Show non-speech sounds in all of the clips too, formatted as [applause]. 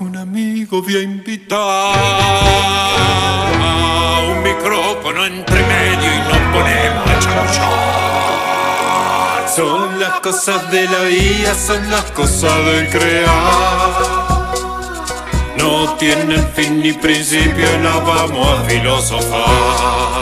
Un amigo voy a invitar un micrófono entre medio y nos ponemos a chamullar. Son las cosas de la vida, son las cosas del crear. No tienen fin ni principio, no vamos a filosofar.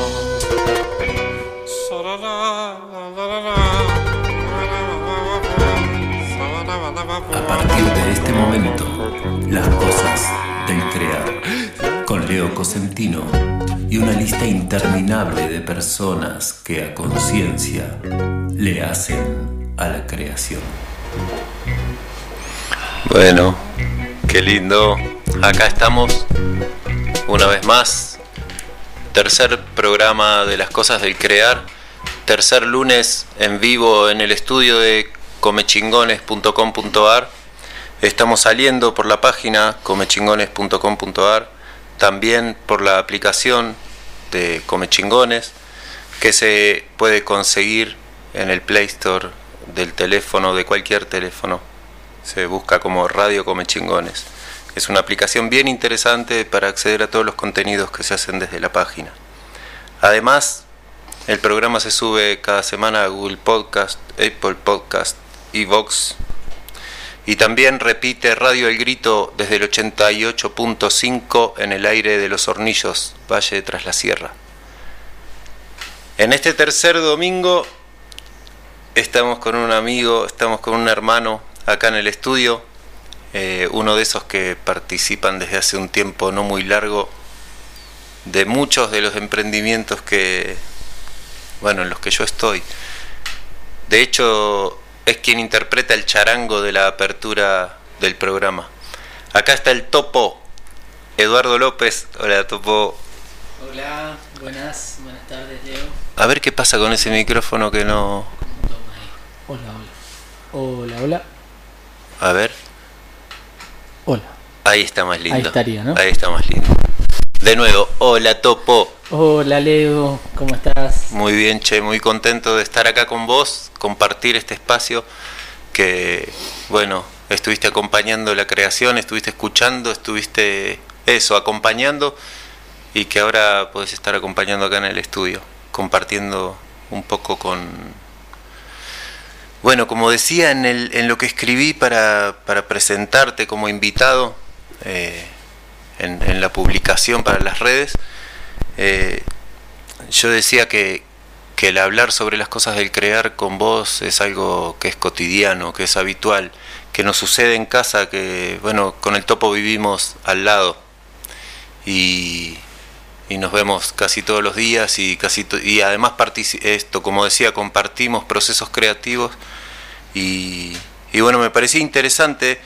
Y una lista interminable de personas que a conciencia le hacen a la creación. Bueno, qué lindo. Acá estamos una vez más. Tercer programa de las cosas del crear. Tercer lunes en vivo en el estudio de comechingones.com.ar. Estamos saliendo por la página comechingones.com.ar, también por la aplicación de Comechingones que se puede conseguir en el Play Store del teléfono, de cualquier teléfono. Se busca como Radio Comechingones. Es una aplicación bien interesante para acceder a todos los contenidos que se hacen desde la página. Además, el programa se sube cada semana a Google Podcast, Apple Podcast, Vox y también repite Radio El Grito desde el 88.5 en el aire de los Hornillos, Valle tras la Sierra. En este tercer domingo estamos con un amigo, estamos con un hermano acá en el estudio, eh, uno de esos que participan desde hace un tiempo no muy largo de muchos de los emprendimientos que, bueno, en los que yo estoy. De hecho, es quien interpreta el charango de la apertura del programa. Acá está el topo, Eduardo López. Hola, topo. Hola, buenas, buenas tardes, Leo. A ver qué pasa con ese micrófono que no... Hola, hola. Hola, hola. A ver, Hola. ahí está más lindo. Ahí estaría, ¿no? Ahí está más lindo. De nuevo, hola, topo. Hola, Leo, ¿cómo estás? Muy bien, che, muy contento de estar acá con vos, compartir este espacio que, bueno, estuviste acompañando la creación, estuviste escuchando, estuviste eso, acompañando y que ahora podés estar acompañando acá en el estudio, compartiendo un poco con... Bueno, como decía en, el, en lo que escribí para, presentarte como invitado eh, en, en la publicación para las redes, eh, yo decía que, el hablar sobre las cosas del crear con vos es algo que es cotidiano, que es habitual, que nos sucede en casa, que bueno, con el topo vivimos al lado. Y, nos vemos casi todos los días y casi y además esto, como decía, compartimos procesos creativos. Y, y bueno, me parecía interesante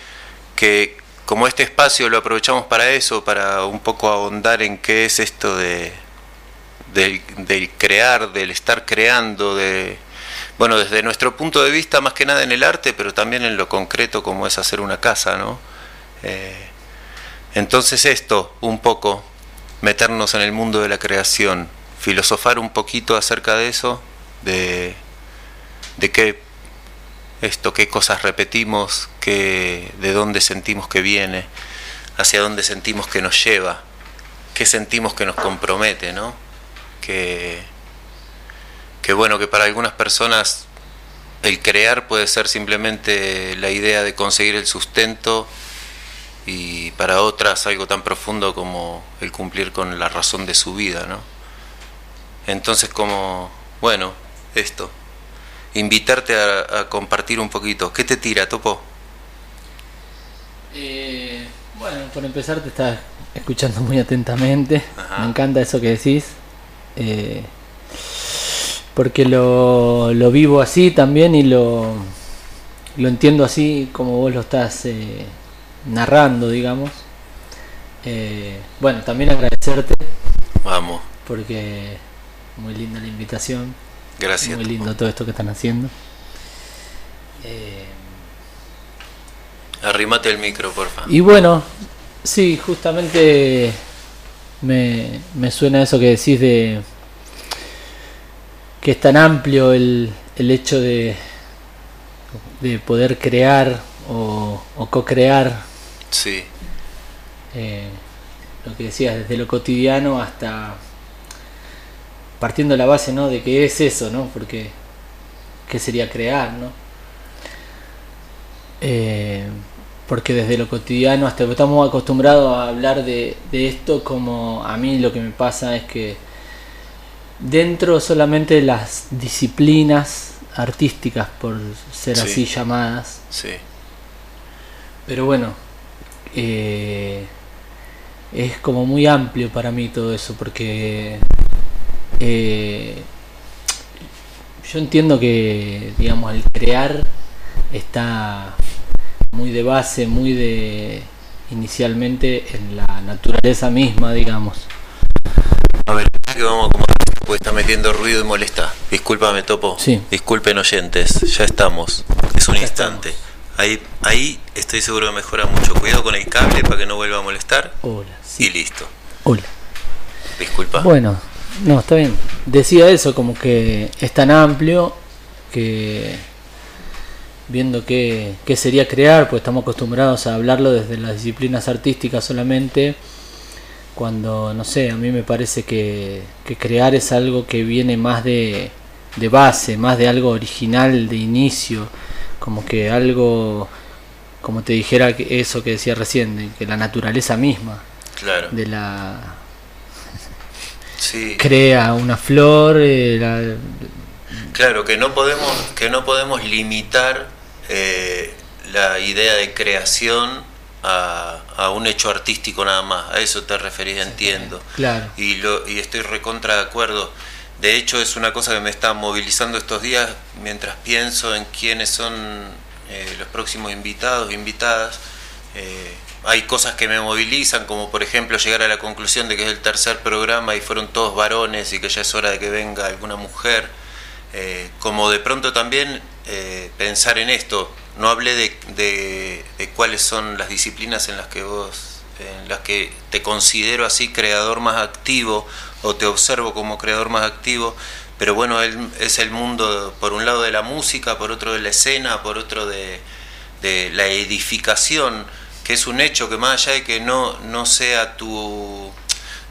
que como este espacio lo aprovechamos para eso, para un poco ahondar en qué es esto de del, crear, del estar creando, de bueno, desde nuestro punto de vista más que nada en el arte, pero también en lo concreto como es hacer una casa, ¿no? Eh, entonces esto, un poco, meternos en el mundo de la creación, filosofar un poquito acerca de eso, de, de qué esto, qué cosas repetimos, qué, de dónde sentimos que viene, hacia dónde sentimos que nos lleva, qué sentimos que nos compromete, ¿no? Que, que bueno, que para algunas personas el crear puede ser simplemente la idea de conseguir el sustento y para otras algo tan profundo como el cumplir con la razón de su vida, ¿no? Entonces como, bueno, esto, invitarte a, compartir un poquito. ¿Qué te tira, Topo? Eh, bueno, por empezar te estás escuchando muy atentamente. Me encanta eso que decís. Eh, porque lo, lo, vivo así también y lo, lo entiendo así como vos lo estás eh, narrando, digamos. Eh, bueno, también agradecerte. Vamos. Porque muy linda la invitación. Gracias. Muy lindo todo esto que están haciendo. Eh, Arrímate el micro, porfa. Y bueno, sí, justamente me, me suena eso que decís de que es tan amplio el, el hecho de, de poder crear o, o co-crear. Sí. Eh, lo que decías, desde lo cotidiano hasta partiendo de la base, ¿no? De que es eso, ¿no? Porque ¿qué sería crear, ¿no? Eh, porque desde lo cotidiano hasta estamos acostumbrados a hablar de, de, esto como a mí lo que me pasa es que dentro solamente de las disciplinas artísticas, por ser así llamadas, sí. pero bueno, eh, es como muy amplio para mí todo eso, porque eh, yo entiendo que, digamos, el crear está muy de base, muy de inicialmente en la naturaleza misma, digamos. A ver, que vamos acomodar porque está metiendo ruido y molesta. Discúlpame, Topo. Sí. Disculpen oyentes, ya estamos. Es un instante. Ahí, ahí estoy seguro que mejora mucho. Cuidado con el cable para que no vuelva a molestar. Hola. Y listo. Hola. Disculpa. Bueno, no, está bien. Decía eso, como que es tan amplio que viendo qué, qué sería crear, pues estamos acostumbrados a hablarlo desde las disciplinas artísticas solamente, cuando, no sé, a mí me parece que, que crear es algo que viene más de, de base, más de algo original, de inicio, como que algo, como te dijera eso que decía recién, que la naturaleza misma claro. de la sí. crea una flor eh, la... claro que no podemos que no podemos limitar eh, la idea de creación a, a, un hecho artístico nada más. A eso te referís entiendo. claro. Y lo y estoy recontra de acuerdo. De hecho es una cosa que me está movilizando estos días mientras pienso en quiénes son eh, los próximos invitados invitadas eh, hay cosas que me movilizan, como por ejemplo llegar a la conclusión de que es el tercer programa y fueron todos varones y que ya es hora de que venga alguna mujer. Eh, como de pronto también eh, pensar en esto. No hablé de, de, cuáles son las disciplinas en las que vos, en las que te considero así creador más activo o te observo como creador más activo, pero bueno, él, es el mundo por un lado de la música, por otro de la escena, por otro de la edificación que es un hecho que más allá de que no, no sea tu...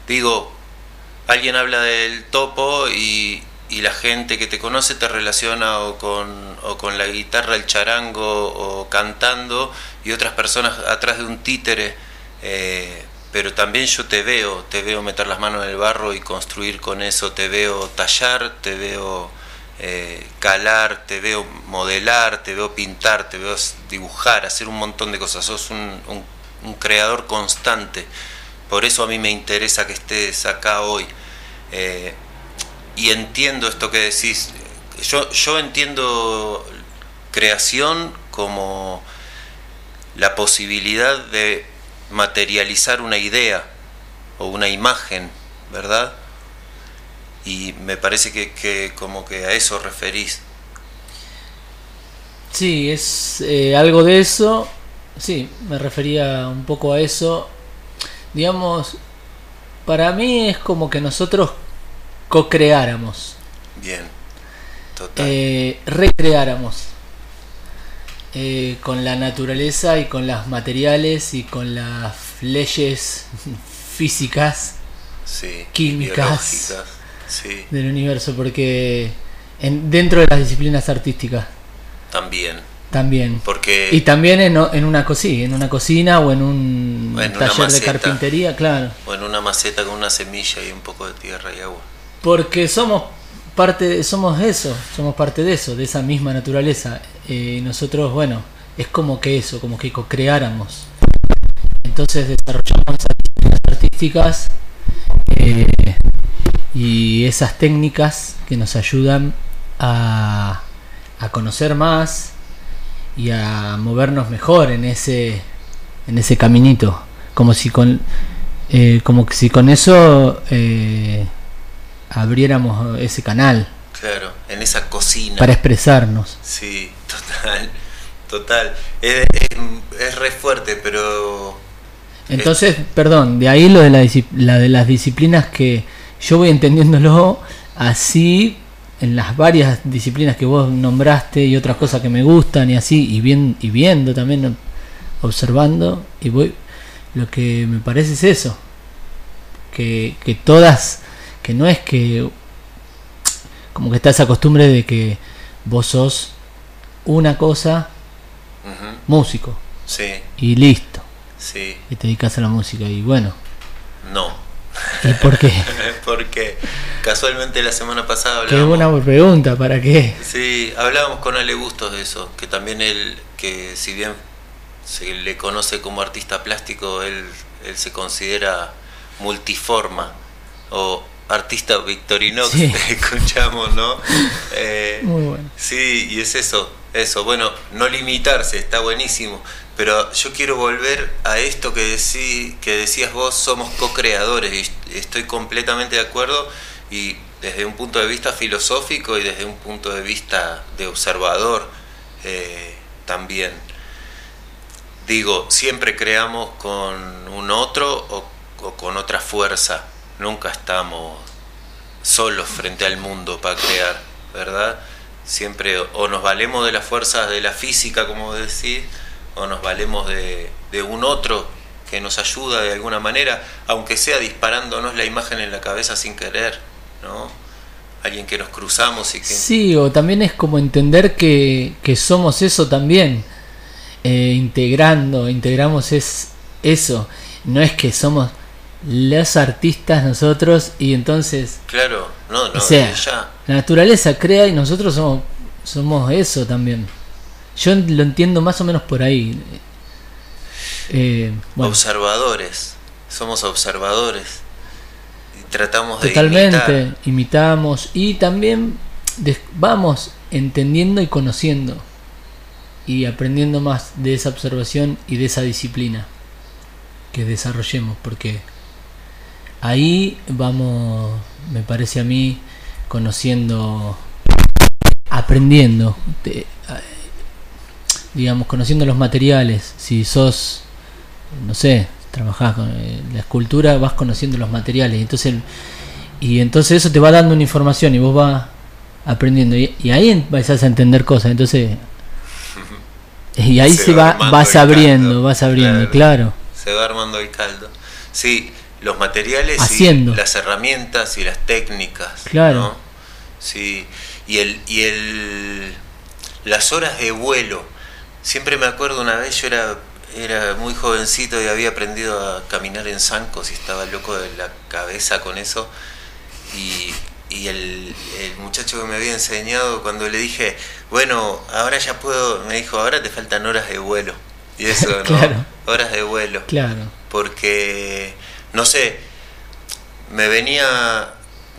Digo, alguien habla del topo y, la gente que te conoce te relaciona o con, o con la guitarra, el charango o cantando y otras personas atrás de un títere. Eh, pero también yo te veo, te veo meter las manos en el barro y construir con eso, te veo tallar, te veo eh, calar, te veo modelar, te veo pintar, te veo dibujar, hacer un montón de cosas. Sos un, creador constante. Por eso a mí me interesa que estés acá hoy. Eh, y entiendo esto que decís. Yo, yo entiendo creación como la posibilidad de materializar una idea o una imagen, ¿verdad? Y me parece que, que, como que a eso referís. Sí, es eh, algo de eso, sí, me refería un poco a eso. Digamos, para mí es como que nosotros co-creáramos. Bien, total. Eh, recreáramos. Eh, con la naturaleza y con las materiales y con las leyes [laughs] físicas, sí, químicas, sí. del universo, porque en, dentro de las disciplinas artísticas. También. También. Porque... Y también en, en, una cocina, en una cocina o en un en taller de carpintería, claro. O en una maceta con una semilla y un poco de tierra y agua. Porque somos parte, somos eso, somos parte de eso, de esa misma naturaleza. Eh, nosotros, bueno, es como que eso, como que co-creáramos. Entonces desarrollamos esas artísticas eh, y esas técnicas que nos ayudan a, a conocer más y a movernos mejor en ese en ese caminito como si con eh, como si con eso eh, abriéramos ese canal Claro, en esa cocina. para expresarnos Sí, [laughs] total, total. Es, es- es re fuerte, pero entonces perdón de ahí lo de la, la de las disciplinas que yo voy entendiéndolo así en las varias disciplinas que vos nombraste y otras cosas que me gustan y así y bien y viendo también observando y voy lo que me parece es eso que, que todas que no es que como que está esa costumbre de que vos sos una cosa músico sí, y listo. Sí, y te dedicas a la música y bueno. No. Y por qué [laughs] Porque casualmente la semana pasada qué hablábamos. buena pregunta para qué Sí, hablábamos con Ale Bustos de eso, que también él, que si bien se le conoce como artista plástico, él, él se considera multiforma o artista victorinox, Sí. [laughs] escuchamos, ¿no? Eh, muy bueno Sí, y es eso, eso. Bueno, no limitarse, está buenísimo. Pero yo quiero volver a esto que, decí, que decías vos, somos co-creadores, y estoy completamente de acuerdo, y desde un punto de vista filosófico y desde un punto de vista de observador eh, también. Digo, siempre creamos con un otro o, o con otra fuerza, nunca estamos solos frente al mundo para crear, ¿verdad? Siempre o nos valemos de las fuerzas de la física, como decís, o nos valemos de, de un otro que nos ayuda de alguna manera, aunque sea disparándonos la imagen en la cabeza sin querer, ¿no? Alguien que nos cruzamos y que... Sí, o también es como entender que, que somos eso también, eh, integrando, integramos es eso, no es que somos los artistas nosotros y entonces, Claro, no, no, o sea, ya. la naturaleza crea y nosotros somos, somos eso también. Yo lo entiendo más o menos por ahí. Eh, bueno, Observadores, somos observadores. Y tratamos de totalmente, imitamos. Y también vamos entendiendo y conociendo. Y aprendiendo más de esa observación y de esa disciplina que desarrollemos porque ahí vamos me parece a mí conociendo aprendiendo eh, digamos conociendo los materiales si sos no sé trabajás con eh, la escultura vas conociendo los materiales entonces y entonces eso te va dando una información y vos vas aprendiendo y, y ahí empezás a entender cosas entonces [laughs] y ahí Se se, va vas abriendo caldo, vas abriendo claro. claro se va armando el caldo. Sí, los materiales Haciendo. y las herramientas y las técnicas. Claro. ¿no? Sí, y el, y el las horas de vuelo. Siempre me acuerdo una vez yo era era muy jovencito y había aprendido a caminar en zancos y estaba loco de la cabeza con eso. Y, y el, el muchacho que me había enseñado, cuando le dije, bueno, ahora ya puedo, me dijo, ahora te faltan horas de vuelo. Y eso, [laughs] ¿no? Claro. Horas de vuelo claro porque, no sé, me venía,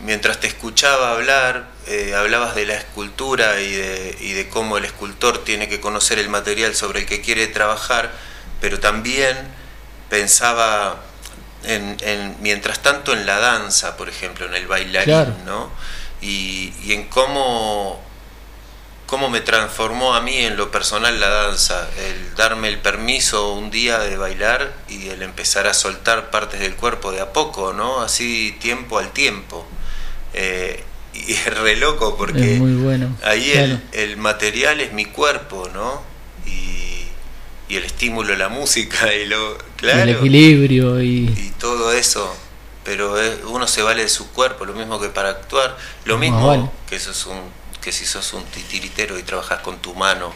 mientras te escuchaba hablar, eh, hablabas de la escultura y de, y de cómo el escultor tiene que conocer el material sobre el que quiere trabajar, pero también pensaba, en, en- mientras tanto, en la danza, por ejemplo, en el bailarín, Claro. ¿no? Y, y en cómo cómo me transformó a mí en lo personal la danza, el darme el permiso un día de bailar y el empezar a soltar partes del cuerpo de a poco, ¿no? Así tiempo al tiempo. Eh, y [laughs] es re loco porque es muy bueno ahí claro. el, el material es mi cuerpo, ¿no? Y, y el estímulo la música y lo... Claro el equilibrio y y todo eso pero eh, uno se vale de su cuerpo lo mismo que para actuar lo mismo vale. que sos un que si sos un titiritero y trabajas con tu mano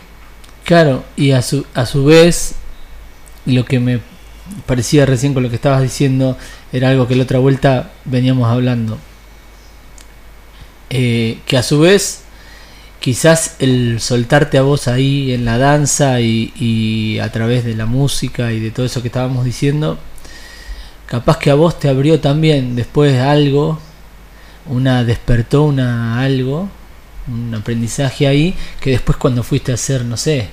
Claro, y a su, a su vez, lo que me parecía recién con lo que estabas diciendo era algo que la otra vuelta veníamos hablando. Eh, que a su vez quizás el soltarte a vos ahí en la danza y, y, a través de la música y de todo eso que estábamos diciendo, capaz que a vos te abrió también después algo, una despertó una algo, un aprendizaje ahí, que después cuando fuiste a hacer, no sé,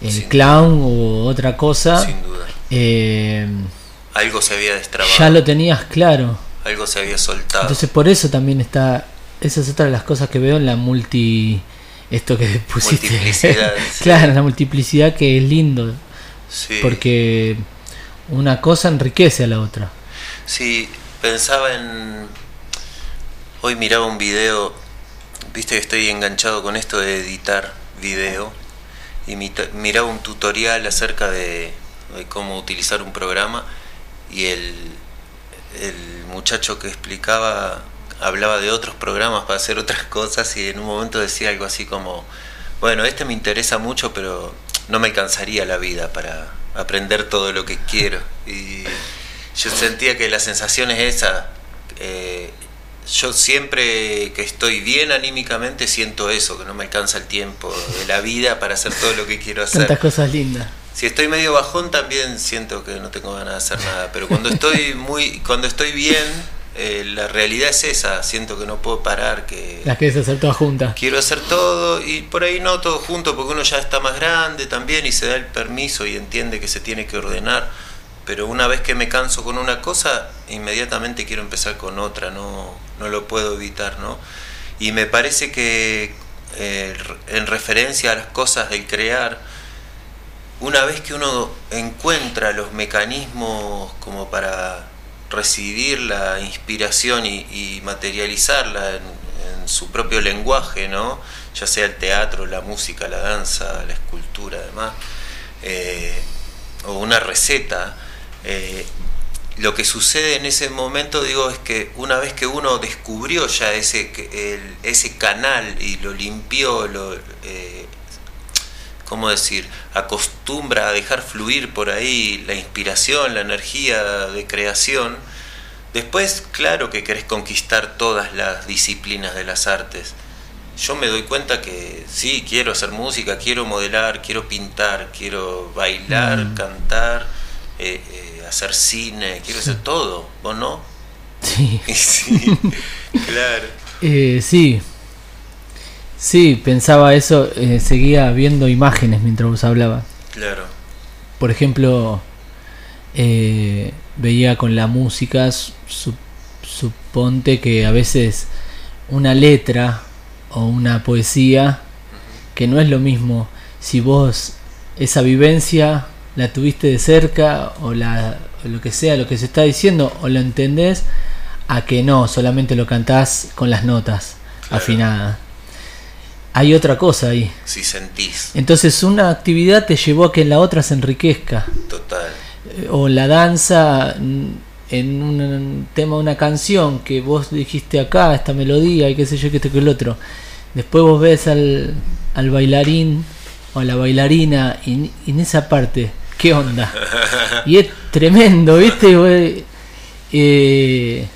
el Sin clown duda. o otra cosa, Sin duda. Eh, algo se había destrabado. Ya lo tenías claro. Algo se había soltado. Entonces por eso también está, esa es otra de las cosas que veo en la multi esto que [laughs] pusiste. [laughs] Claro, la multiplicidad que es lindo. Sí. Porque una cosa enriquece a la otra. Sí, pensaba en. Hoy miraba un video. Viste que estoy enganchado con esto de editar video. Y miraba un tutorial acerca de, de cómo utilizar un programa. Y el, el muchacho que explicaba hablaba de otros programas para hacer otras cosas y en un momento decía algo así como, bueno, este me interesa mucho, pero no me alcanzaría la vida para aprender todo lo que quiero. Y yo sentía que la sensación es esa. Eh, yo siempre que estoy bien anímicamente siento eso, que no me alcanza el tiempo de la vida para hacer todo lo que quiero hacer. Tantas cosas lindas. Si estoy medio bajón también siento que no tengo ganas de hacer nada, pero cuando estoy muy cuando estoy bien eh, la realidad es esa, siento que no puedo parar, que... Las quieres hacer todas juntas. Quiero hacer todo y por ahí no todo junto porque uno ya está más grande también y se da el permiso y entiende que se tiene que ordenar, pero una vez que me canso con una cosa, inmediatamente quiero empezar con otra, no, no lo puedo evitar, ¿no? Y me parece que eh, en referencia a las cosas del crear, una vez que uno encuentra los mecanismos como para recibir la inspiración y, materializarla en, su propio lenguaje, ¿no? ya sea el teatro, la música, la danza, la escultura, además, eh, o una receta. Eh, lo que sucede en ese momento, digo, es que una vez que uno descubrió ya ese, ese canal y lo limpió, lo, eh, ¿cómo decir? Acostumbra a dejar fluir por ahí la inspiración, la energía de creación. Después, claro que querés conquistar todas las disciplinas de las artes. Yo me doy cuenta que sí, quiero hacer música, quiero modelar, quiero pintar, quiero bailar, mm. cantar, eh, eh, hacer cine, quiero hacer todo. ¿Vos no? Sí. [laughs] sí, [laughs] claro. Eh, sí, Sí, pensaba eso, eh, seguía viendo imágenes mientras vos hablabas. Claro. Por ejemplo, eh, veía con la música, su, suponte que a veces una letra o una poesía, que no es lo mismo si vos esa vivencia la tuviste de cerca o, la, o lo que sea, lo que se está diciendo, o lo entendés, a que no, solamente lo cantás con las notas claro. afinadas hay otra cosa ahí. Si sentís. Entonces una actividad te llevó a que la otra se enriquezca. Total. O la danza en un tema de una canción que vos dijiste acá, esta melodía y qué sé yo, que esto que el otro. Después vos ves al, al bailarín o a la bailarina y, y, en esa parte, ¿qué onda? [laughs] Y es tremendo, ¿viste? Eh,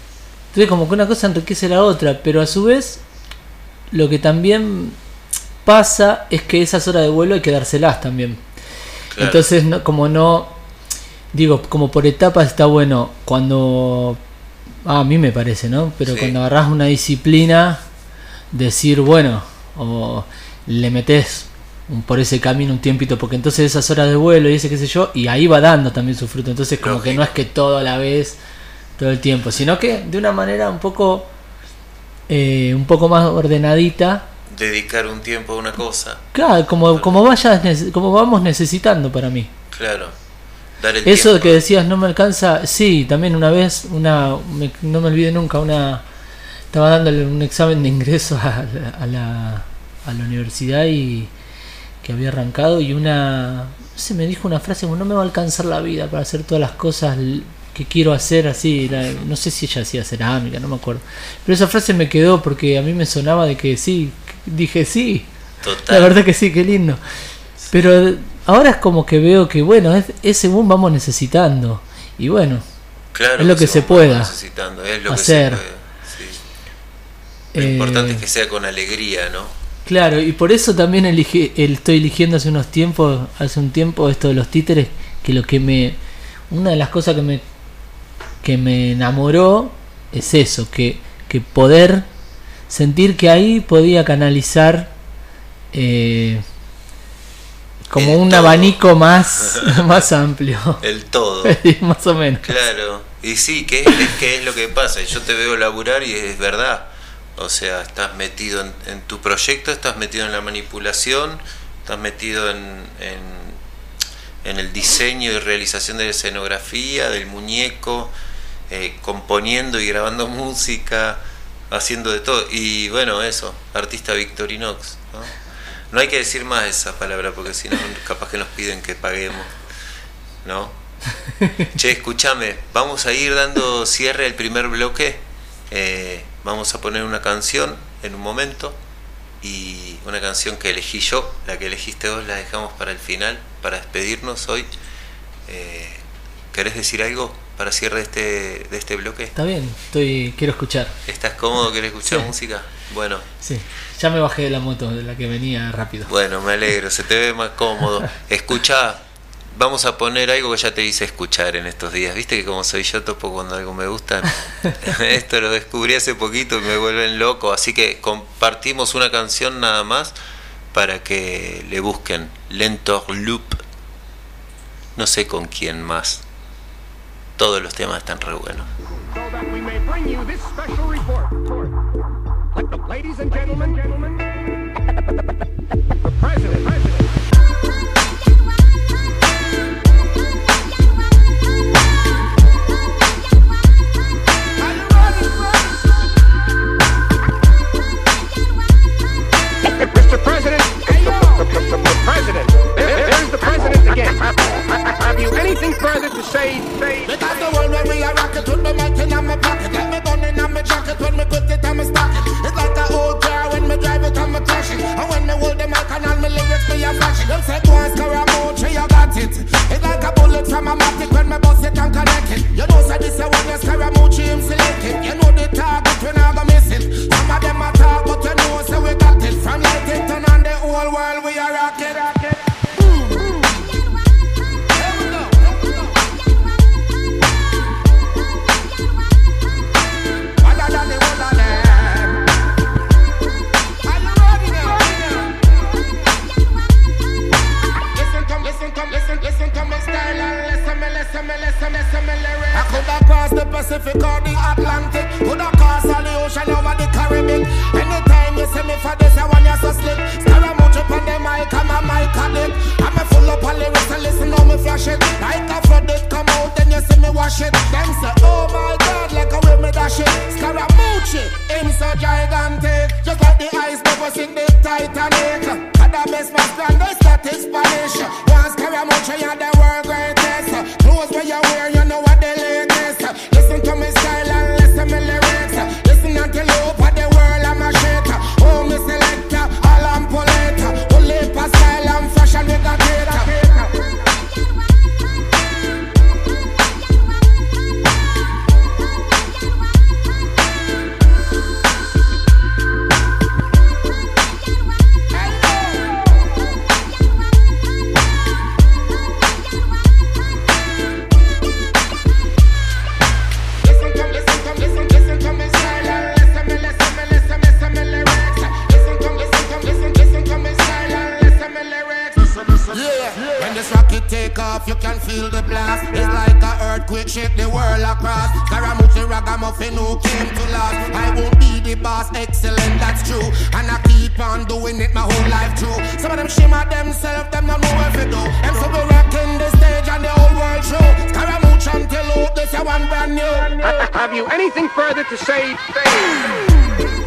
entonces como que una cosa enriquece la otra, pero a su vez lo que también pasa es que esas horas de vuelo hay que dárselas también. Claro. Entonces, no, como no, digo, como por etapas está bueno cuando, ah, a mí me parece, ¿no? Pero sí. cuando agarras una disciplina, decir, bueno, o le metes por ese camino un tiempito, porque entonces esas horas de vuelo y ese qué sé yo, y ahí va dando también su fruto. Entonces, como Lógico. que no es que todo a la vez, todo el tiempo, sino que de una manera un poco, eh, un poco más ordenadita dedicar un tiempo a una cosa. Claro, como, como vayas, como vamos necesitando para mí. Claro. Dar el Eso tiempo. que decías no me alcanza, sí, también una vez, una, me, no me olvidé nunca, una, estaba dándole un examen de ingreso a, a, la, a la universidad y que había arrancado y una, se me dijo una frase como no me va a alcanzar la vida para hacer todas las cosas que quiero hacer así, la, no sé si ella hacía cerámica, no me acuerdo. Pero esa frase me quedó porque a mí me sonaba de que sí, dije sí. Total. La verdad que sí, qué lindo. Pero ahora es como que veo que, bueno, es, es según vamos necesitando. Y bueno, claro es lo que, se pueda necesitando, es lo hacer. Que se puede. Sí. Lo importante Eh, es que sea con alegría, ¿no? Claro, y por eso también elige, el- estoy eligiendo hace unos tiempos, hace un tiempo esto de los títeres, que lo que me, una de las cosas que me, que me enamoró es eso, que, que poder sentir que ahí podía canalizar eh, como El un todo. abanico más, [laughs] más amplio, El todo. [laughs] más o menos. Claro, y sí, que es, es que es lo que pasa. Yo te veo laburar y es verdad. O sea, estás metido en, en tu proyecto, estás metido en la manipulación, estás metido en, en, en el diseño y realización de la escenografía, del muñeco, eh, componiendo y grabando [laughs] música, haciendo de todo. Y bueno, eso, artista Victorinox. ¿no? no hay que decir más esa palabra porque si no, capaz que nos piden que paguemos. ¿No? [laughs] Che, escúchame, vamos a ir dando cierre al primer bloque. Eh, vamos a poner una canción en un momento y una canción que elegí yo, la que elegiste vos la dejamos para el final, para despedirnos hoy. Eh, ¿Querés decir algo para cierre de este, de este bloque? Está bien, estoy, quiero escuchar. ¿Estás cómodo? ¿Querés escuchar Sí. música? Bueno, Sí, ya me bajé de la moto, de la que venía rápido. bueno, me alegro, se te ve más cómodo. [laughs] Escucha, vamos a poner algo que ya te hice escuchar en estos días. Viste que como soy yo topo cuando algo me gusta. [laughs] Esto lo descubrí hace poquito y me vuelven loco. Así que compartimos una canción nada más para que le busquen Lentor Loop. No sé con quién más. Todos los temas están re buenos. ladies and gentlemen, the president, Have you anything further to say? say Because the world where we are rocket with the mic in my pocket. Got me gunning on my jacket. When me put it on my stocking. It's like an old car when me drive it on my crashing. And when me hold the mic and all my lyrics me a flashing. Them say and Scaramucci, you got it. It's like a bullet from a matic when me bust it and connect it. You know say this a one you Scaramucci him select it You know the target we not gonna miss it. Some of them a talk but you know say we got it. From Lightington and the whole world we are rocket, Some of them shimmer themselves, them not know what to do. And so we rocking the stage and the whole world show. Scaramucci until out, this a one brand new. Have you anything further to say? [laughs]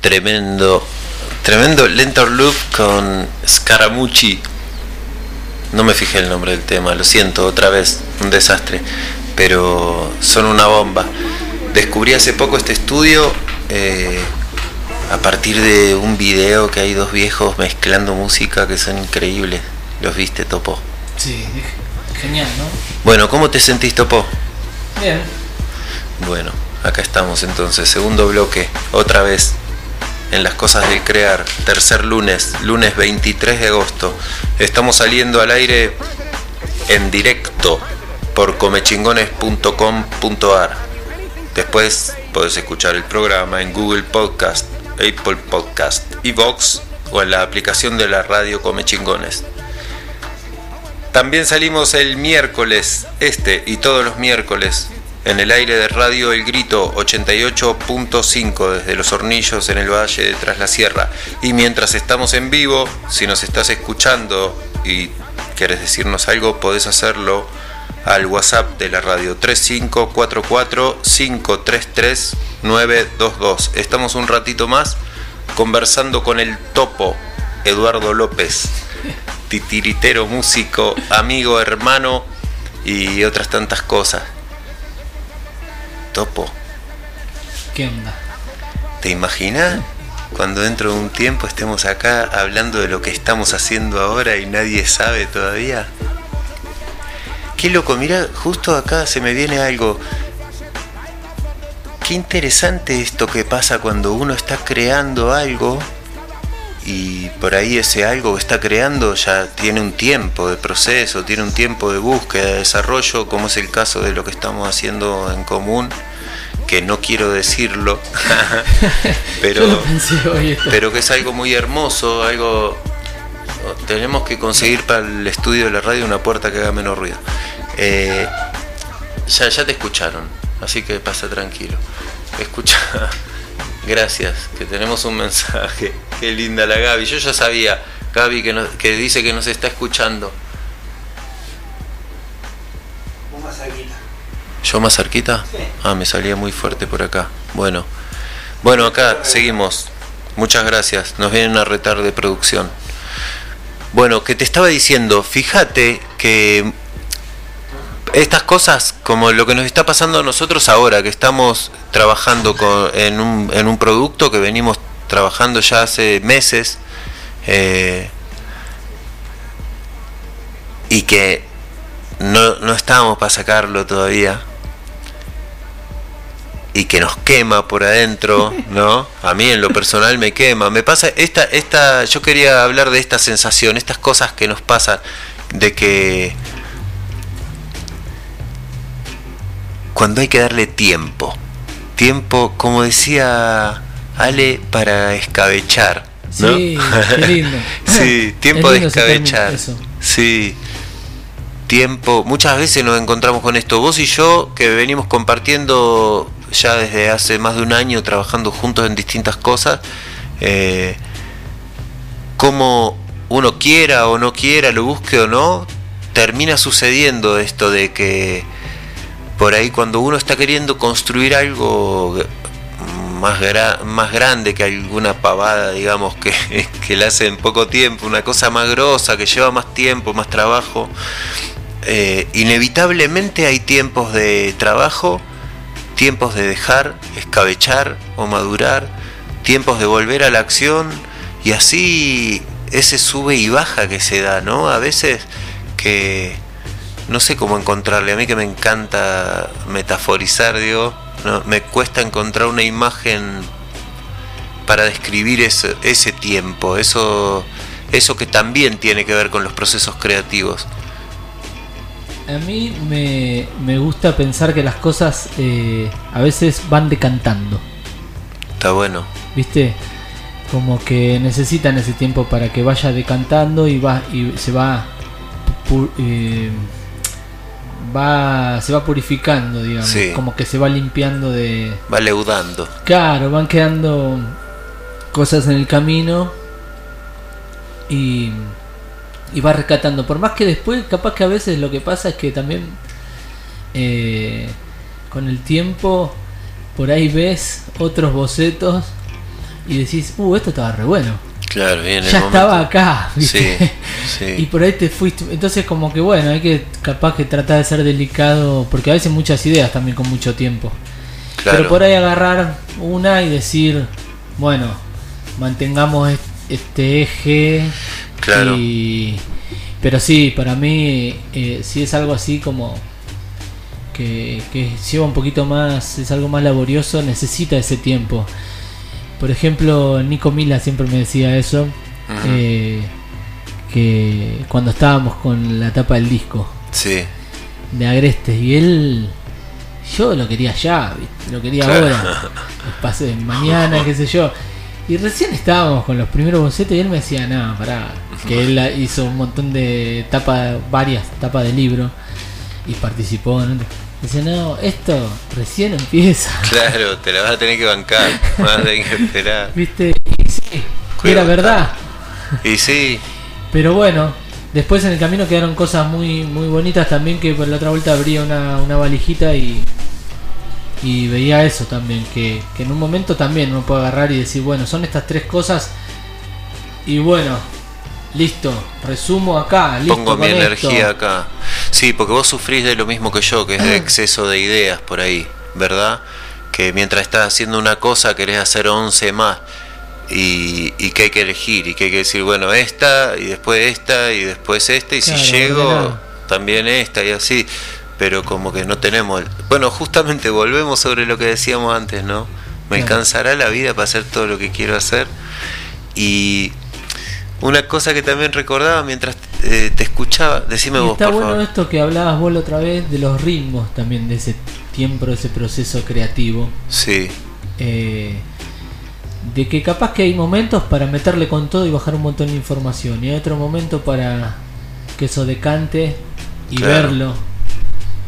Tremendo, tremendo Lentor Loop con Scaramucci. No me fijé el nombre del tema, lo siento, otra vez, un desastre. pero son una bomba. Descubrí hace poco este estudio eh, a partir de un video que hay dos viejos mezclando música que son increíbles. ¿Los viste, Topo? Sí, genial, ¿no? Bueno, ¿cómo te sentís, Topo? Bien. Bueno, acá estamos entonces, segundo bloque, otra vez en las cosas del crear, tercer lunes, lunes 23 de agosto. Estamos saliendo al aire en directo por comechingones.com.ar. Después podés escuchar el programa en Google Podcast, Apple Podcast, Evox o en la aplicación de la radio Comechingones. También salimos el miércoles, este y todos los miércoles, en el aire de radio El Grito 88.5 desde Los Hornillos en el Valle de Tras la Sierra. Y mientras estamos en vivo, si nos estás escuchando y quieres decirnos algo, podés hacerlo al WhatsApp de la radio 3544-533-922. Estamos un ratito más conversando con el topo Eduardo López, titiritero, músico, amigo, hermano y otras tantas cosas. Topo, ¿Qué onda? ¿te imaginas cuando dentro de un tiempo estemos acá hablando de lo que estamos haciendo ahora y nadie sabe todavía? Qué loco, mira, justo acá se me viene algo. Qué interesante esto que pasa cuando uno está creando algo y por ahí ese algo que está creando ya tiene un tiempo de proceso, tiene un tiempo de búsqueda, de desarrollo, como es el caso de lo que estamos haciendo en común, que no quiero decirlo, [laughs] pero, pero que es algo muy hermoso, algo... Tenemos que conseguir para el estudio de la radio una puerta que haga menos ruido. Eh, ya, ya te escucharon, así que pasa tranquilo. Escucha, gracias, que tenemos un mensaje. [laughs] Qué linda la Gaby. Yo ya sabía, Gaby, que, nos- que dice que nos está escuchando. ¿Yo más cerquita? Ah, me salía muy fuerte por acá. Bueno, bueno, acá seguimos. Muchas gracias. Nos vienen a retar de producción. Bueno, que te estaba diciendo, fíjate que estas cosas, como lo que nos está pasando a nosotros ahora, que estamos trabajando con- en, un, en un producto que venimos trabajando ya hace meses, eh, y que no, no estábamos para sacarlo todavía, y que nos quema por adentro, [laughs] ¿no? A mí en lo personal me quema. Me pasa esta esta yo quería hablar de esta sensación, estas cosas que nos pasan de que cuando hay que darle tiempo. Tiempo, como decía Ale, para escabechar. ¿no? Sí, qué lindo. [laughs] sí, tiempo de escabechar. Sí. Tiempo. Muchas veces nos encontramos con esto. Vos y yo, que venimos compartiendo ya desde hace más de un año, trabajando juntos en distintas cosas, eh, como uno quiera o no quiera, lo busque o no, termina sucediendo esto de que por ahí cuando uno está queriendo construir algo más, más grande que alguna pavada, digamos, que, [laughs] que la hace en poco tiempo, una cosa más grosa, que lleva más tiempo, más trabajo, eh, inevitablemente hay tiempos de trabajo, tiempos de dejar, escabechar o madurar, tiempos de volver a la acción y así ese sube y baja que se da, ¿no? A veces que no sé cómo encontrarle, a mí que me encanta metaforizar, digo, no, me cuesta encontrar una imagen para describir ese, ese tiempo, eso, eso que también tiene que ver con los procesos creativos. A mí me, me gusta pensar que las cosas eh, a veces van decantando, Está bueno. ¿viste? Como que necesitan ese tiempo para que vaya decantando y va y se va eh, va se va purificando, digamos, Sí. como que se va limpiando de Va leudando. Claro, van quedando cosas en el camino y, y va rescatando. Por más que después, capaz que a veces lo que pasa es que también eh, con el tiempo por ahí ves otros bocetos y decís, uh, esto estaba re bueno. Claro, bien. Ya estaba acá, ¿viste? Sí. Sí. [laughs] Y por ahí te fuiste. Entonces, como que bueno, hay que capaz que tratar de ser delicado, porque a veces muchas ideas también con mucho tiempo. claro. Pero por ahí agarrar una y decir, bueno, mantengamos est- este eje. Claro. Y, pero sí, para mí, eh, si es algo así como que, que lleva un poquito más, es algo más laborioso, necesita ese tiempo. Por ejemplo, Nico Mila siempre me decía eso, eh, que cuando estábamos con la tapa del disco Sí, de Agrestes y él yo lo quería ya ¿viste? lo quería Claro. ahora pasé mañana qué sé yo y recién estábamos con los primeros bocetos y él me decía nada pará que él hizo un montón de tapas varias tapas de libro y participó ¿no? Dice no esto recién empieza [laughs] claro, te la vas a tener que bancar, vas a tener que esperar. [laughs] viste y sí Cuidado. era verdad. Y sí, Pero bueno, después en el camino quedaron cosas muy muy bonitas también que por la otra vuelta abría una, una valijita y, y veía eso también, que, que en un momento también uno puede agarrar y decir, bueno, son estas tres cosas y bueno, listo, resumo acá, listo. pongo mi energía esto. acá. Sí, porque vos sufrís de lo mismo que yo, que es de [clears throat] exceso de ideas por ahí, ¿verdad? Que mientras estás haciendo una cosa querés hacer 11 más. Y, y que hay que elegir, y que hay que decir, bueno, esta, y después esta, y después esta, y Claro, si llego, también esta, y así. Pero como que no tenemos. Bueno, justamente volvemos sobre lo que decíamos antes, ¿no? Me Claro. alcanzará la vida para hacer todo lo que quiero hacer. Y una cosa que también recordaba mientras eh, te escuchaba, decime Y vos, está por bueno favor. esto que hablabas vos la otra vez de los ritmos también de ese tiempo, de ese proceso creativo. Sí, eh, de que capaz que hay momentos para meterle con todo y bajar un montón de información y hay otro momento para que eso decante y Claro. verlo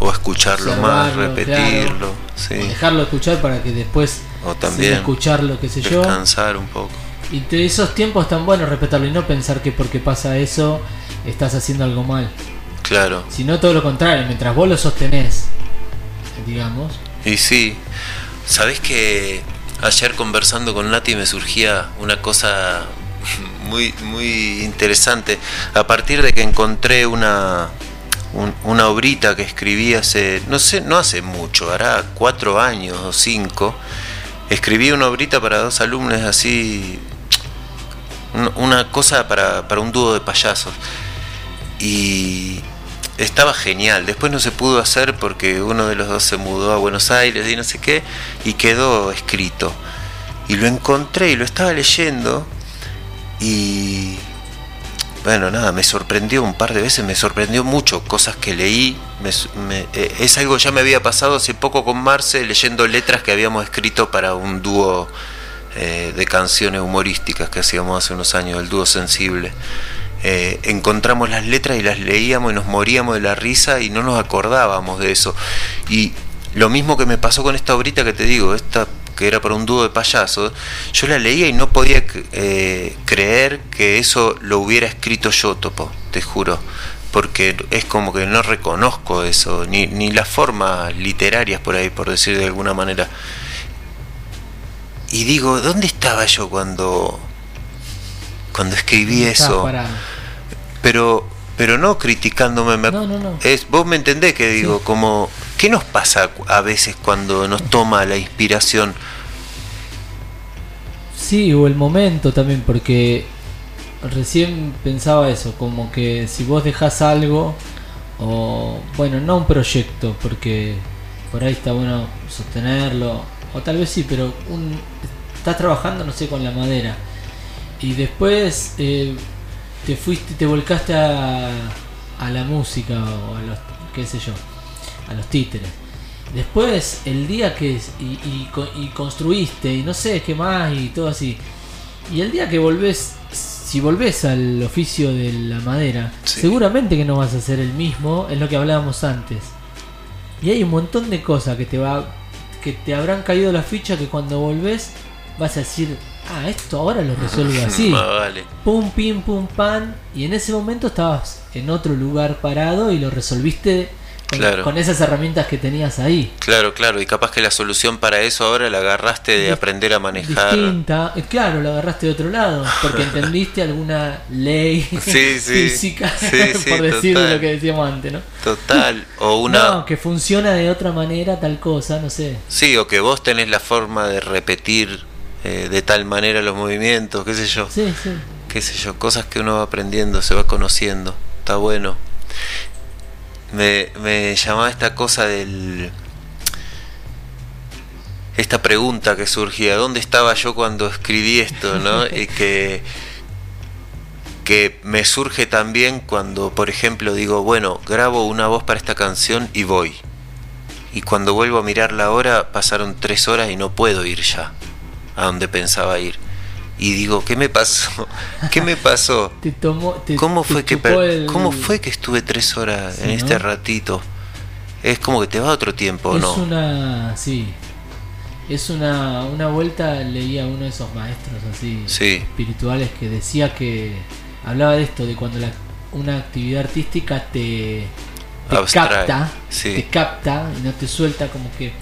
o escucharlo más, repetirlo, claro, sí. o dejarlo escuchar para que después O también escucharlo qué sé yo descansar un poco. Y esos tiempos tan buenos respetarlo y no pensar que porque pasa eso estás haciendo algo mal Claro. sino todo lo contrario mientras vos lo sostenés digamos Y sí, sabés que ayer conversando con Nati me surgía una cosa [laughs] muy, muy interesante. A partir de que encontré una, un- una obrita que escribí hace, no sé, no hace mucho, hará cuatro años o cinco. Escribí una obrita para dos alumnos así, una cosa para, para un dúo de payasos. Y estaba genial. Después no se pudo hacer porque uno de los dos se mudó a Buenos Aires y no sé qué, y quedó escrito. Y lo encontré y lo estaba leyendo y bueno, nada, me sorprendió un par de veces, me sorprendió mucho cosas que leí. eh, es algo ya me había pasado hace poco con Marce leyendo letras que habíamos escrito para un dúo eh, de canciones humorísticas que hacíamos hace unos años, el dúo sensible. Eh, encontramos las letras y las leíamos y nos moríamos de la risa y no nos acordábamos de eso. Y lo mismo que me pasó con esta obrita que te digo, esta que era para un dúo de payasos, yo la leía y no podía eh, creer que eso lo hubiera escrito yo, Topo, te juro. Porque es como que no reconozco eso, ni, ni las formas literarias por ahí, por decir de alguna manera. Y digo, ¿dónde estaba yo cuando, cuando escribí eso? parado. pero pero no criticándome me- No, no, no. es vos me entendés que digo como qué nos pasa a veces cuando nos toma la inspiración Sí, o el momento también, porque recién pensaba eso, como que si vos dejás algo, o bueno, no un proyecto, porque por ahí está bueno sostenerlo, o tal vez sí, pero un, estás trabajando, no sé, con la madera, y después eh, te fuiste, te volcaste a, a la música, o a los, qué sé yo, a los títeres. Después, el día que y, y, co- y construiste y no sé qué más y todo así. Y el día que volvés, si volvés al oficio de la madera, Sí. seguramente que no vas a ser el mismo en lo que hablábamos antes. Y hay un montón de cosas que te va que te habrán caído la ficha que cuando volvés vas a decir, ah, esto ahora lo resuelvo [laughs] así. Ah, vale Pum, pim, pum, pan. Y en ese momento estabas en otro lugar parado y lo resolviste con, Claro. con esas herramientas que tenías ahí. Claro, claro, y capaz que la solución para eso ahora la agarraste de aprender a manejar. Distinta, Eh, claro, lo agarraste de otro lado, porque [laughs] entendiste alguna ley Sí, sí. física, sí, [laughs] por decir total. lo que decíamos antes, ¿no? Total, o [laughs] una... No, que funciona de otra manera tal cosa, no sé. Sí, o que vos tenés la forma de repetir eh, de tal manera los movimientos, qué sé yo. Sí, sí. qué sé yo, cosas que uno va aprendiendo, se va conociendo, está bueno. Me, me llamaba esta cosa del... Esta pregunta que surgía, ¿dónde estaba yo cuando escribí esto? ¿no? [laughs] Y que, que me surge también cuando, por ejemplo, digo, bueno, grabo una voz para esta canción y voy. Y cuando vuelvo a mirar la hora, pasaron tres horas y no puedo ir ya a donde pensaba ir. Y digo, ¿qué me pasó? [laughs] ¿Qué me pasó? Te tomó, te- ¿Cómo te fue que el- cómo fue que estuve tres horas Sí, en este ratito? Es como que te va otro tiempo, es ¿no? una, sí, es una, una vuelta leía a uno de esos maestros así Sí. espirituales que decía que hablaba de esto, de cuando la, una actividad artística te, te capta, sí. te capta y no te suelta, como que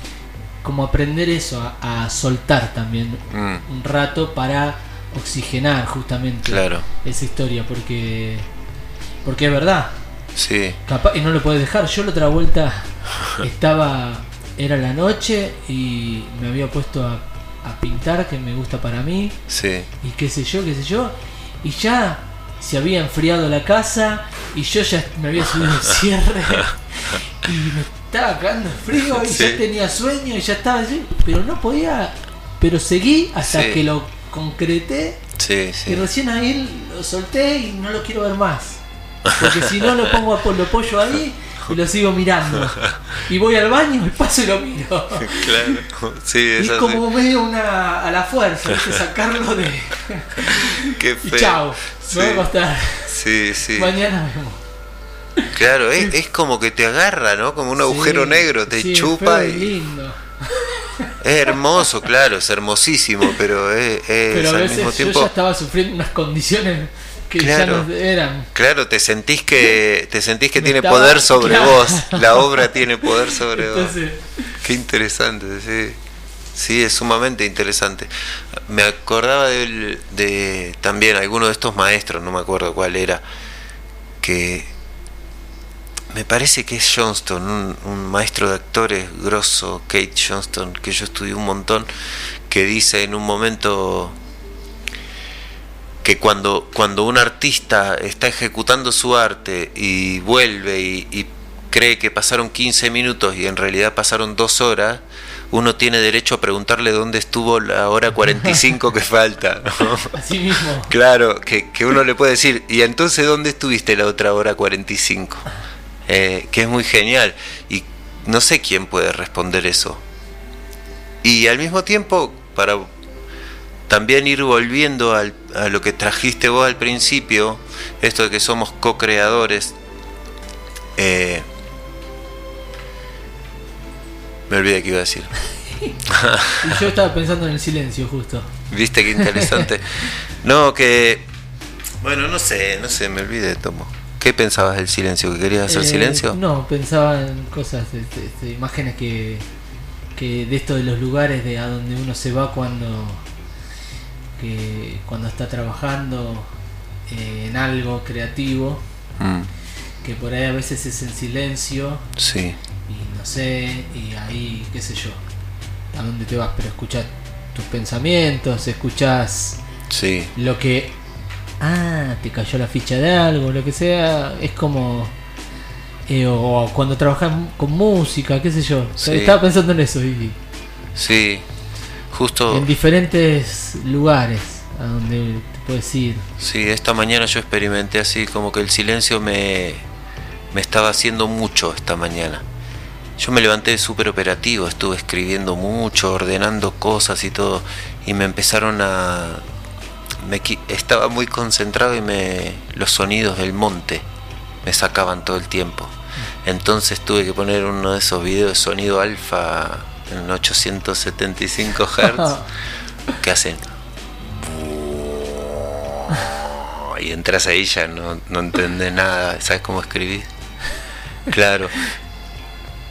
como aprender eso, a, a soltar también Mm, un rato para oxigenar justamente claro, esa historia, porque porque es verdad, sí, Capaz, y no lo puedes dejar. Yo la otra vuelta [laughs] estaba, era la noche y me había puesto a, a pintar, que me gusta para mí, sí, y qué sé yo, qué sé yo, y ya se había enfriado la casa y yo ya me había subido el cierre. [laughs] Y me estaba cagando el frío y Sí. ya tenía sueño y ya estaba así, pero no podía, pero seguí hasta Sí. que lo concreté sí, y recién ahí lo solté y no lo quiero ver más. Porque si no lo pongo a lo pollo ahí y lo sigo mirando. Y voy al baño y paso y lo miro. Claro, sí, Y es es así. como medio una a la fuerza, ¿viste? [laughs] sacarlo de. Qué [laughs] Y feo. chao, Sí, me voy a acostar. sí, sí. Mañana vemos. Claro, es, es como que te agarra, ¿no? Como un agujero Sí, negro, te sí, chupa feo y lindo. es hermoso, claro, es hermosísimo, pero es, es Pero a al veces mismo yo tiempo ya estaba sufriendo unas condiciones que Claro. ya no eran. Claro, te sentís que te sentís que Me tiene estaba- poder sobre claro. vos. La obra tiene poder sobre vos. Qué interesante, sí. Sí, es sumamente interesante. Me acordaba del- de también alguno de estos maestros, no me acuerdo cuál era, que me parece que es Johnston, un, un maestro de actores grosso, Kate Johnston, que yo estudié un montón, que dice en un momento que cuando, cuando un artista está ejecutando su arte y vuelve y, y cree que pasaron 15 minutos y en realidad pasaron dos horas, uno tiene derecho a preguntarle dónde estuvo la hora [laughs] 45 que falta. ¿no? así mismo. Claro, que, que uno le puede decir, ¿y entonces dónde estuviste la otra hora 45? Eh, que es muy genial. Y no sé quién puede responder eso. Y al mismo tiempo, para también ir volviendo al- a lo que trajiste vos al principio, esto de que somos co-creadores, eh, me olvidé que iba a decir. [laughs] Y yo estaba pensando en el silencio justo. ¿Viste qué interesante? [laughs] No, que. Bueno, no sé, no sé, me olvidé, Tomo. ¿Qué pensabas del silencio? ¿Que querías hacer Eh, silencio? No, pensaba en cosas, este, este, imágenes que, que de esto de los lugares de a donde uno se va cuando que cuando está trabajando eh, en algo creativo, Mm, que por ahí a veces es en silencio sí, y no sé, y ahí qué sé yo, a dónde te vas, pero escuchas tus pensamientos, escuchas sí, lo que ah te cayó la ficha de algo lo que sea es como eh, o, cuando trabajas con música qué sé yo Sí. estaba pensando en eso y sí. Justo, en diferentes lugares a donde te puedes ir sí, esta mañana yo experimenté así, como que el silencio me, me estaba haciendo mucho esta mañana. Yo me levanté súper operativo, estuve escribiendo mucho, ordenando cosas y todo, y me empezaron a... Me, estaba muy concentrado y me los sonidos del monte me sacaban todo el tiempo. Entonces tuve que poner uno de esos videos de sonido alfa en 875 Hz [laughs] que hacen... Y entras ahí ya no, no entendés nada, ¿sabes cómo escribir? Claro.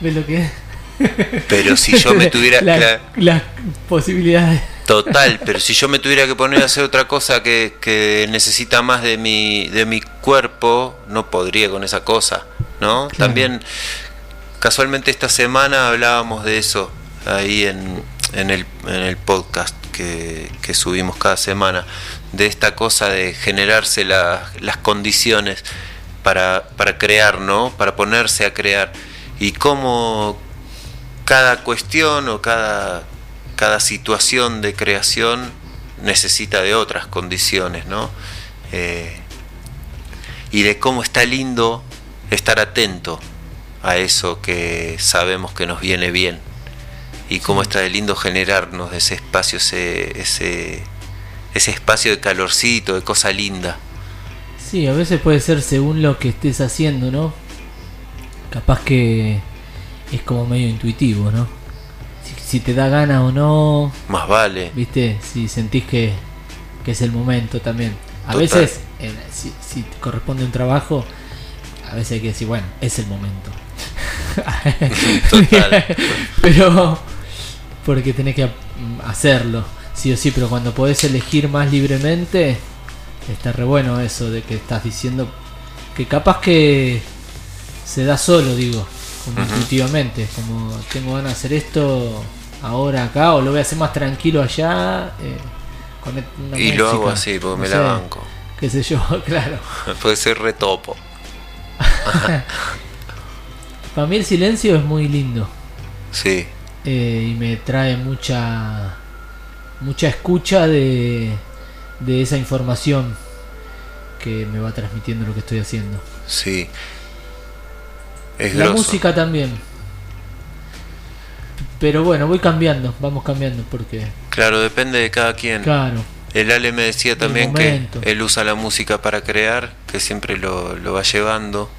¿Ves lo que es? Pero si yo me [laughs] tuviera- La-. Las posibilidades. Total, pero si yo me tuviera que poner a hacer otra cosa que, que necesita más de mi, de mi cuerpo, no podría con esa cosa, ¿no? También, casualmente esta semana hablábamos de eso ahí en, en, el, en el podcast que, que subimos cada semana, de esta cosa de generarse la- las condiciones para, para crear, ¿no? Para ponerse a crear. Y cómo cada cuestión o cada, cada situación de creación necesita de otras condiciones, ¿no? Eh, y de cómo está lindo estar atento a eso que sabemos que nos viene bien y cómo está de lindo generarnos ese espacio, ese, ese, ese espacio de calorcito, de cosa linda. Sí, a veces puede ser según lo que estés haciendo, ¿no? Capaz que es como medio intuitivo, ¿no? Si, si te da gana o no, Más vale. ¿viste? Si sentís que, que es el momento también. A Total. veces, en- si, si te corresponde un trabajo, a veces hay que decir, bueno, es el momento. [laughs] [laughs] Total. pero, porque tenés que hacerlo, sí o sí, pero cuando podés elegir más libremente, está re bueno eso de que estás diciendo que capaz que se da solo, digo, como intuitivamente, como tengo ganas de hacer esto ahora acá o lo voy a hacer más tranquilo allá. eh, con una Y lo hago música, así porque no me sé, la banco. Qué sé yo, [laughs] claro. [laughs] Puede ser retopo. [laughs] Para mí el silencio es muy lindo. Sí, eh, y me trae mucha mucha escucha de, de esa información que me va transmitiendo lo que estoy haciendo. sí. Es La grosso. música también. Pero bueno, voy cambiando, vamos cambiando porque Claro, depende de cada quien. claro, El Ale me decía también que él usa la música para crear, que siempre lo, lo va llevando.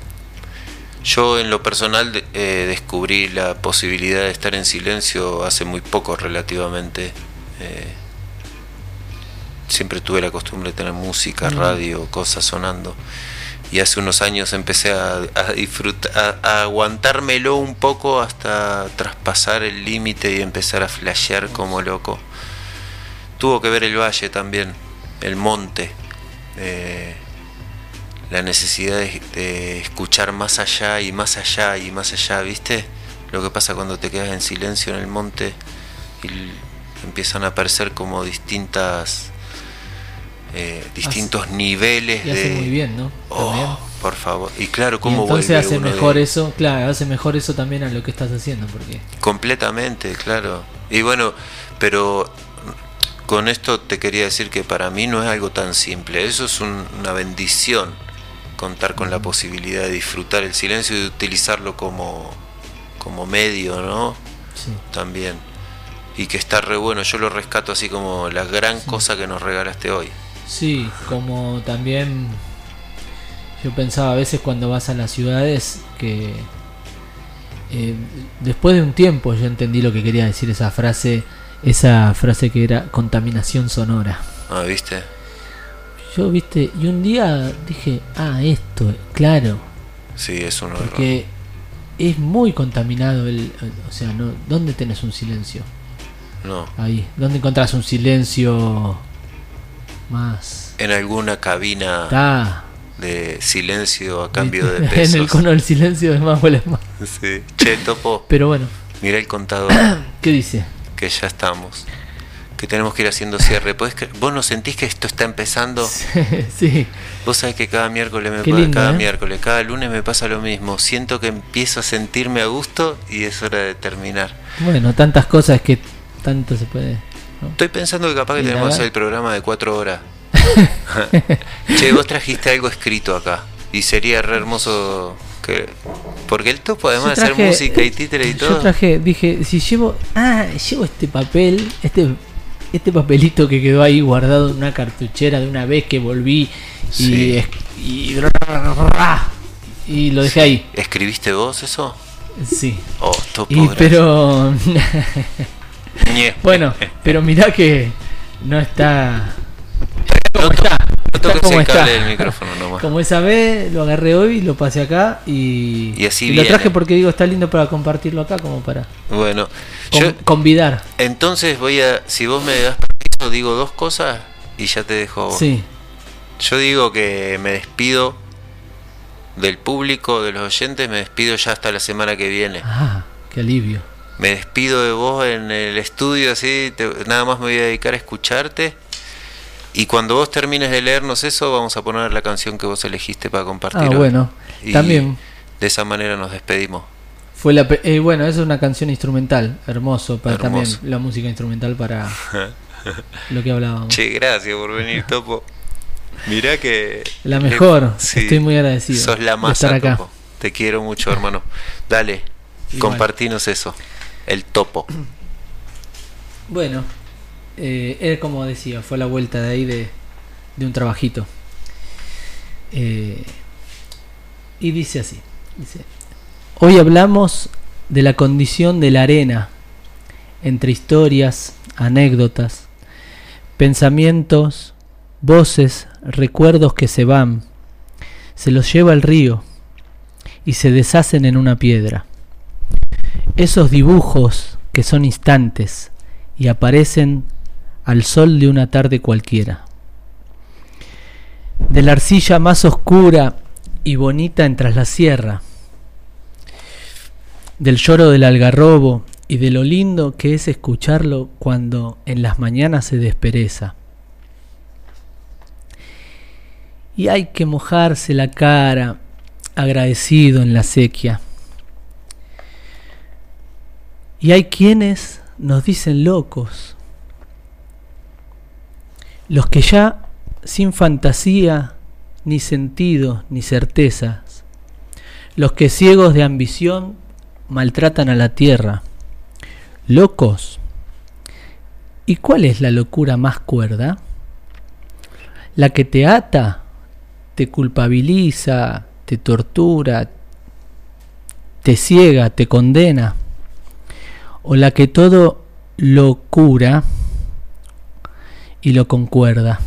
Yo en lo personal eh, descubrí la posibilidad de estar en silencio hace muy poco relativamente. Eh, siempre tuve la costumbre de tener música, radio, cosas sonando. Y hace unos años empecé a, disfrutar, aguantármelo un poco hasta traspasar el límite y empezar a flashear como loco. Tuvo que ver el valle también, el monte, eh, la necesidad de, de escuchar más allá y más allá y más allá, ¿viste? Lo que pasa cuando te quedas en silencio en el monte y empiezan a aparecer como distintas eh, distintos niveles y hace de muy bien, ¿no? Oh, por favor. Y claro, Y cómo entonces vuelve hace de- mejor eso, claro, hace mejor eso también a lo que estás haciendo, porque Completamente, claro. Y bueno, pero con esto te quería decir que para mí no es algo tan simple. Eso es un- una bendición, contar con la posibilidad de disfrutar el silencio y de utilizarlo como, como medio, ¿no? sí. También. Y que está re bueno. Yo lo rescato así como la gran cosa que nos regalaste hoy. Sí, como también yo pensaba a veces cuando vas a las ciudades que eh, después de un tiempo yo entendí lo que quería decir esa frase, esa frase que era contaminación sonora. Ah, ¿viste? Yo, viste, y un día dije, ah, esto, claro, Sí, es un horror. porque es muy contaminado el, o sea, no, ¿dónde tenés un silencio? No. Ahí, ¿dónde encontrás un silencio más? En alguna cabina de silencio a cambio [laughs] de en pesos. el cono del silencio es más huele más. Sí. Che, Topo, Pero bueno, mira el contador, [coughs] ¿qué dice? que ya estamos. Que tenemos que ir haciendo cierre. ¿Podés cre- ¿Vos no sentís que esto está empezando? [laughs] sí, Vos sabés que cada miércoles me pasa, cada ¿eh? miércoles, cada lunes me pasa lo mismo. Siento que empiezo a sentirme a gusto y es hora de terminar. bueno, tantas cosas que tanto se puede. ¿No? Estoy pensando que capaz que tenemos que hacer el programa de cuatro horas. [laughs] che, vos trajiste algo escrito acá. Y sería re hermoso que... Porque el topo, además Yo de hacer música y títere y Yo todo... traje, dije, si llevo, ah, llevo este papel, este este papelito que quedó ahí guardado en una cartuchera de una vez que volví y Sí. y, y lo dejé ahí. ¿Escribiste vos eso? Sí. Oh, topo, Y, pero. [laughs] bueno, [laughs] pero mirá que no está no, ¿Cómo to- está? no está toques como el cable del micrófono nomás. Como esa vez, lo agarré hoy, lo pasé acá y, Y así lo traje porque digo, está lindo para compartirlo acá, como para Bueno, con- yo convidar. entonces voy a, si vos me das permiso, digo dos cosas y ya te dejo. vos. Sí, Yo digo que me despido del público, de los oyentes, me despido ya hasta la semana que viene. ah, qué alivio. Me despido de vos en el estudio, así, te- nada más me voy a dedicar a escucharte. Y cuando vos termines de leernos eso, vamos a poner la canción que vos elegiste para compartir. Ah, hoy. bueno, Y también De esa manera nos despedimos. fue la. eh, bueno, esa es una canción instrumental, hermoso, para Hermoso. también la música instrumental para [laughs] lo que hablábamos. Che, gracias por venir, [laughs] Topo. Mirá que. La mejor, Sí, estoy muy agradecido. Sos la acá. Topo. Te quiero mucho, hermano. Dale. Compartinos eso. El topo. [clears throat] Bueno, eh, es como decía, fue la vuelta de ahí de, de un trabajito. Eh, y dice así, dice, hoy hablamos de la condición de la arena, entre historias, anécdotas, pensamientos, voces, recuerdos que se van, se los lleva el río y se deshacen en una piedra. Esos dibujos que son instantes y aparecen al sol de una tarde cualquiera. De la arcilla más oscura y bonita en tras. Del lloro del algarrobo y de lo lindo que es escucharlo cuando en las mañanas se despereza. Y hay que mojarse la cara agradecido en la sequía. Y hay quienes nos dicen locos. Los que ya sin fantasía, ni sentido, ni certezas. Los que ciegos de ambición maltratan a la tierra. Locos. ¿Y cuál es la locura más cuerda? La que te ata, te culpabiliza, te tortura, te ciega, te condena o la que todo lo cura y lo concuerda.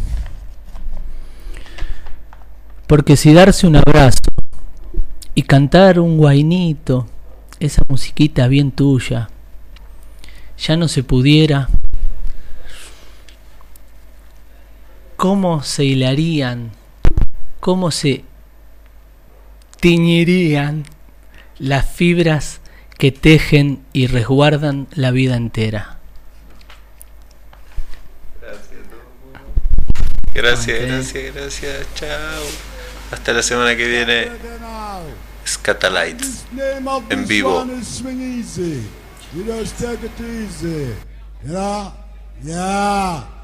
Porque si darse un abrazo y cantar un guainito, esa musiquita bien tuya, ya no se pudiera, ¿cómo se hilarían? ¿Cómo se tiñirían las fibras que tejen y resguardan la vida entera. Gracias, Ok. gracias, gracias. Chao. Hasta la semana que viene. Scatalight. En vivo. You just take it easy. You know? Yeah.